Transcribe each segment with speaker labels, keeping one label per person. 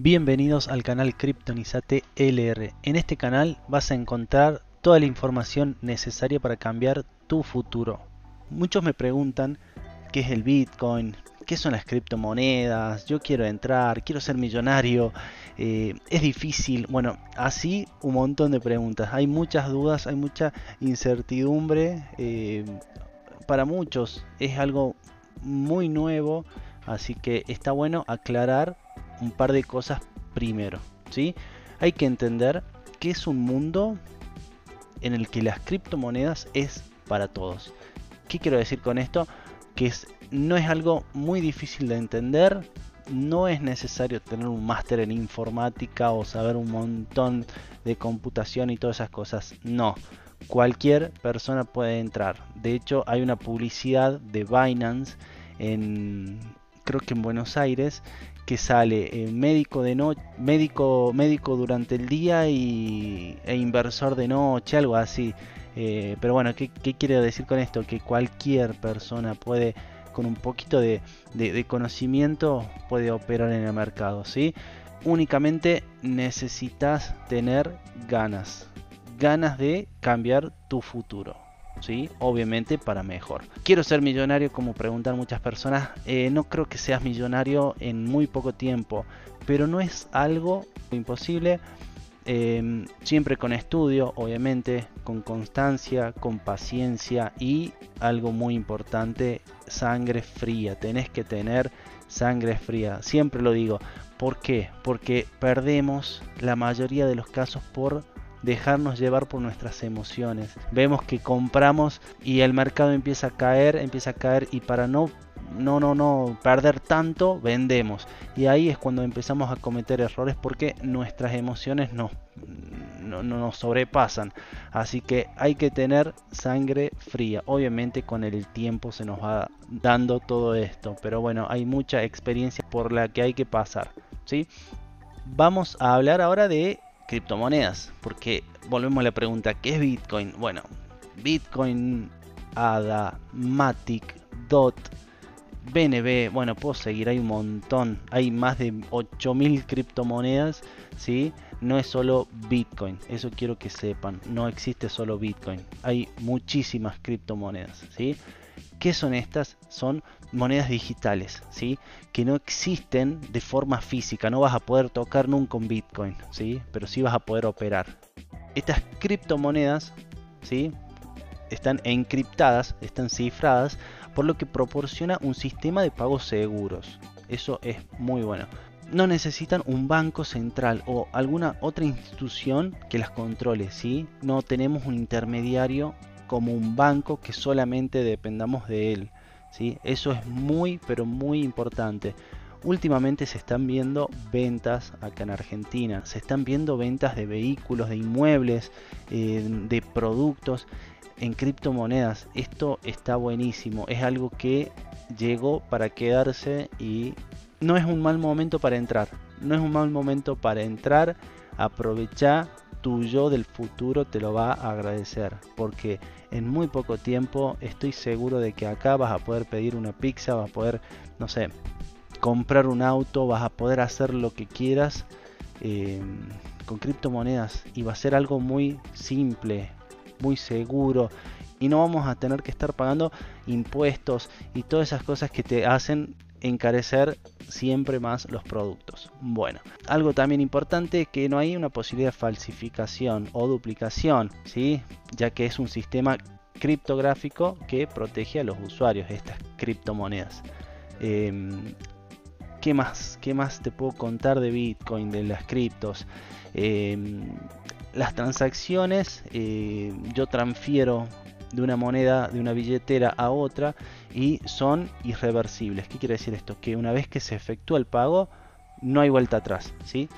Speaker 1: Bienvenidos al canal Kryptonizate LR. En este canal vas a encontrar toda la información necesaria para cambiar tu futuro. Muchos me preguntan qué es el Bitcoin, qué son las criptomonedas, yo quiero entrar, quiero ser millonario, eh, es difícil. Bueno, así un montón de preguntas. Hay muchas dudas, hay mucha incertidumbre. Eh, para muchos es algo muy nuevo, así que está bueno aclarar un par de cosas primero. ¿sí? Hay que entender que es un mundo en el que las criptomonedas es para todos. ¿Qué quiero decir con esto? Que es, no es algo muy difícil de entender, no es necesario tener un máster en informática o saber un montón de computación y todas esas cosas. No, cualquier persona puede entrar. De hecho, hay una publicidad de Binance en creo que en Buenos Aires que sale eh, médico de noche, médico, médico durante el día y, e inversor de noche, algo así. Eh, pero bueno, ¿qué, ¿qué, quiero decir con esto? Que cualquier persona puede, con un poquito de, de, conocimiento, puede operar en el mercado, ¿sí? Únicamente necesitas tener ganas, ganas de cambiar tu futuro. ¿Sí? Obviamente para mejor. Quiero ser millonario, como preguntan muchas personas. Eh, no creo que seas millonario en muy poco tiempo, pero no es algo imposible. Em, siempre con estudio, obviamente, con constancia, con paciencia y algo muy importante, sangre fría. Tenés que tener sangre fría. Siempre lo digo. ¿Por qué? Porque perdemos la mayoría de los casos por dejarnos llevar por nuestras emociones. Vemos que compramos y el mercado empieza a caer, empieza a caer y para no no no no perder tanto, vendemos. Y ahí es cuando empezamos a cometer errores porque nuestras emociones no no, no nos sobrepasan. Así que hay que tener sangre fría. Obviamente con el tiempo se nos va dando todo esto, pero bueno, hay mucha experiencia por la que hay que pasar, ¿sí? Vamos a hablar ahora de criptomonedas. Porque volvemos a la pregunta, ¿qué es Bitcoin? Bueno, Bitcoin, ADA, Matic, DOT, BNB, bueno, puedo seguir, hay un montón, hay más de 8000 criptomonedas, ¿sí? No es solo Bitcoin, eso quiero que sepan, no existe solo Bitcoin, hay muchísimas criptomonedas, ¿sí? ¿Qué son estas? Son monedas digitales, ¿sí? Que no existen de forma física, no vas a poder tocar nunca un Bitcoin, ¿sí? Pero sí vas a poder operar. Estas criptomonedas, ¿sí? Están encriptadas, están cifradas, por lo que proporciona un sistema de pagos seguros. Eso es muy bueno. No necesitan un banco central o alguna otra institución que las controle, ¿sí? No tenemos un intermediario como un banco que solamente dependamos de él. ¿sí? Eso es muy, pero muy importante. Últimamente se están viendo ventas acá en Argentina, se están viendo ventas de vehículos, de inmuebles, eh, de productos en criptomonedas. Esto está buenísimo, es algo que llegó para quedarse y no es un mal momento para entrar. No es un mal momento para entrar, aprovechar tu yo del futuro te lo va a agradecer porque en muy poco tiempo estoy seguro de que acá vas a poder pedir una pizza, vas a poder, no sé, comprar un auto, vas a poder hacer lo que quieras eh, con criptomonedas y va a ser algo muy simple, muy seguro y no vamos a tener que estar pagando impuestos y todas esas cosas que te hacen encarecer siempre más los productos. Bueno, algo también importante que no hay una posibilidad de falsificación o duplicación, ¿sí? ya que es un sistema criptográfico que protege a los usuarios estas criptomonedas. Em, ¿qué, más? ¿Qué más te puedo contar de Bitcoin, de las criptos? Em, las transacciones, eh, yo transfiero de una moneda, de una billetera a otra y son irreversibles. ¿Qué quiere decir esto? Que una vez que se efectúa el pago, no hay vuelta atrás. ¿sí?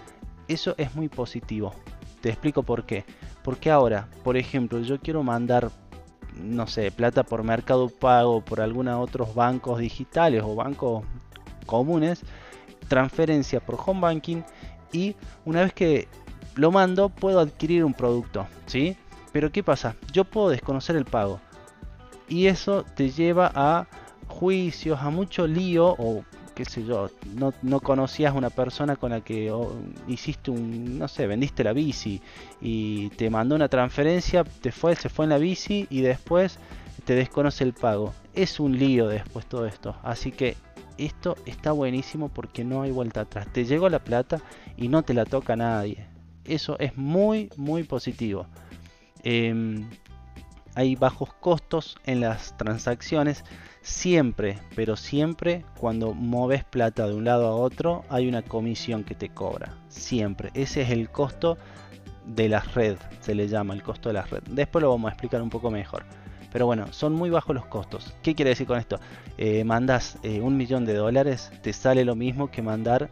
Speaker 1: Eso es muy positivo. Te explico por qué. Porque ahora, por ejemplo, yo quiero mandar, no sé, plata por Mercado Pago, por algunos otros bancos digitales o bancos comunes, transferencia por home banking y una vez que lo mando puedo adquirir un producto, ¿sí? Pero ¿qué pasa? Yo puedo desconocer el pago. Y eso te lleva a juicios, a mucho lío, o qué sé yo, no, no conocías una persona con la que hiciste un, no sé, vendiste la bici y te mandó una transferencia, te fue, se fue en la bici y después te desconoce el pago. Es un lío después todo esto. Así que esto está buenísimo porque no hay vuelta atrás. Te llegó la plata y no te la toca nadie. Eso es muy, muy positivo. Em, hay bajos costos en las transacciones. Siempre, pero siempre cuando moves plata de un lado a otro hay una comisión que te cobra. Siempre. Ese es el costo de la red. Se le llama el costo de la red. Después lo vamos a explicar un poco mejor. Pero bueno, son muy bajos los costos. ¿Qué quiere decir con esto? Eh, mandas eh, un millón de dólares, te sale lo mismo que mandar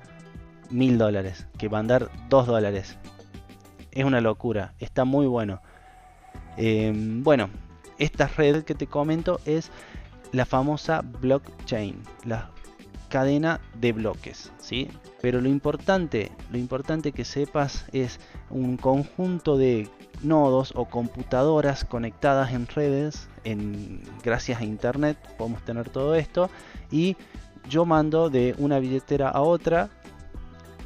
Speaker 1: mil dólares, que mandar dos dólares. Es una locura, está muy bueno. Em, bueno, esta red que te comento es la famosa blockchain, la cadena de bloques, ¿sí? Pero lo importante, lo importante que sepas es un conjunto de nodos o computadoras conectadas en redes, en, gracias a internet podemos tener todo esto y yo mando de una billetera a otra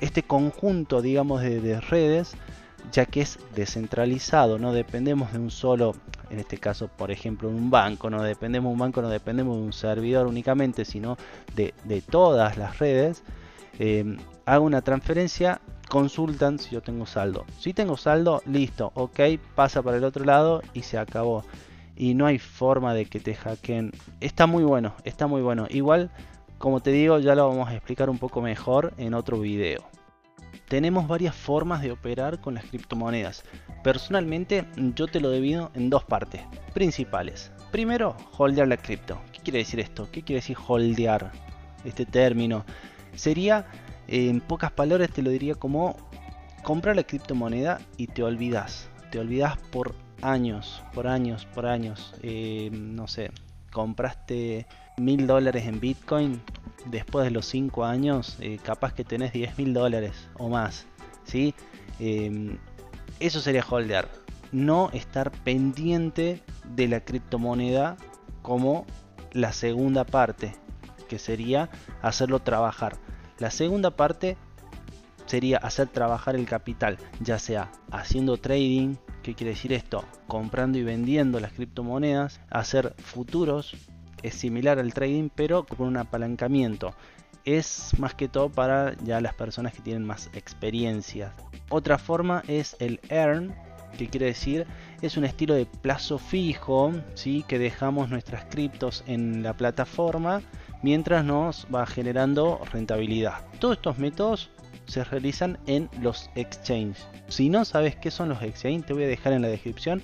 Speaker 1: este conjunto digamos de, redes ya que es descentralizado no dependemos de un solo en este caso por ejemplo un banco no dependemos de un banco no dependemos de un servidor únicamente sino de, todas las redes eh, hago una transferencia consultan si yo tengo saldo. Si tengo saldo, listo, ok, pasa para el otro lado y se acabó. Y no hay forma de que te hackeen. Está muy bueno, está muy bueno. Igual, como te digo, ya lo vamos a explicar un poco mejor en otro video. Tenemos varias formas de operar con las criptomonedas. Personalmente, yo te lo divido en dos partes principales. Primero, holdear la cripto. ¿Qué quiere decir esto? ¿Qué quiere decir holdear? Este término. Sería en pocas palabras te lo diría como comprar la criptomoneda y te olvidas. Te olvidas por años, por años, por años. Eh, no sé, compraste mil dólares en Bitcoin. Después de los 5 años, eh, capaz que tenés 10 mil dólares o más. ¿sí? Em, eso sería holdear. No estar pendiente de la criptomoneda como la segunda parte, que sería hacerlo trabajar. La segunda parte sería hacer trabajar el capital, ya sea haciendo trading, ¿qué quiere decir esto? Comprando y vendiendo las criptomonedas, hacer futuros, es similar al trading pero con un apalancamiento. Es más que todo para ya las personas que tienen más experiencia. Otra forma es el earn, que quiere decir es un estilo de plazo fijo, ¿sí? que dejamos nuestras criptos en la plataforma mientras nos va generando rentabilidad. Todos estos métodos se realizan en los exchanges. Si no sabes qué son los exchanges, te voy a dejar en la descripción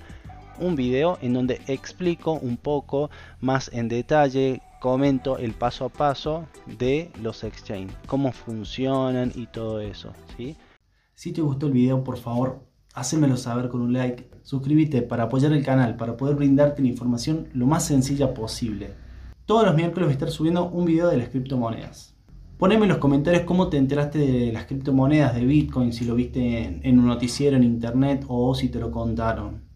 Speaker 1: un video en donde explico un poco más en detalle, comento el paso a paso de los exchanges, cómo funcionan y todo eso. ¿sí?
Speaker 2: Si te gustó el video, por favor, hacémelo saber con un like, suscríbete para apoyar el canal, para poder brindarte la información lo más sencilla posible. Todos los miércoles voy a estar subiendo un video de las criptomonedas. Poneme en los comentarios cómo te enteraste de las criptomonedas de Bitcoin, si lo viste en, un noticiero en internet o si te lo contaron.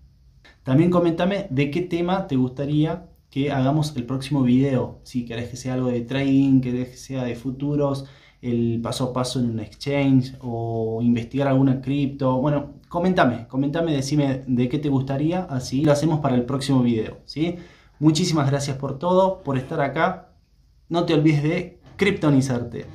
Speaker 2: También coméntame de qué tema te gustaría que hagamos el próximo video. Si querés que sea algo de trading, que sea de futuros, el paso a paso en un exchange o investigar alguna cripto. Bueno, coméntame, coméntame, decime de qué te gustaría, así lo hacemos para el próximo video. ¿sí? Muchísimas gracias por todo, por estar acá. No te olvides de criptonizarte.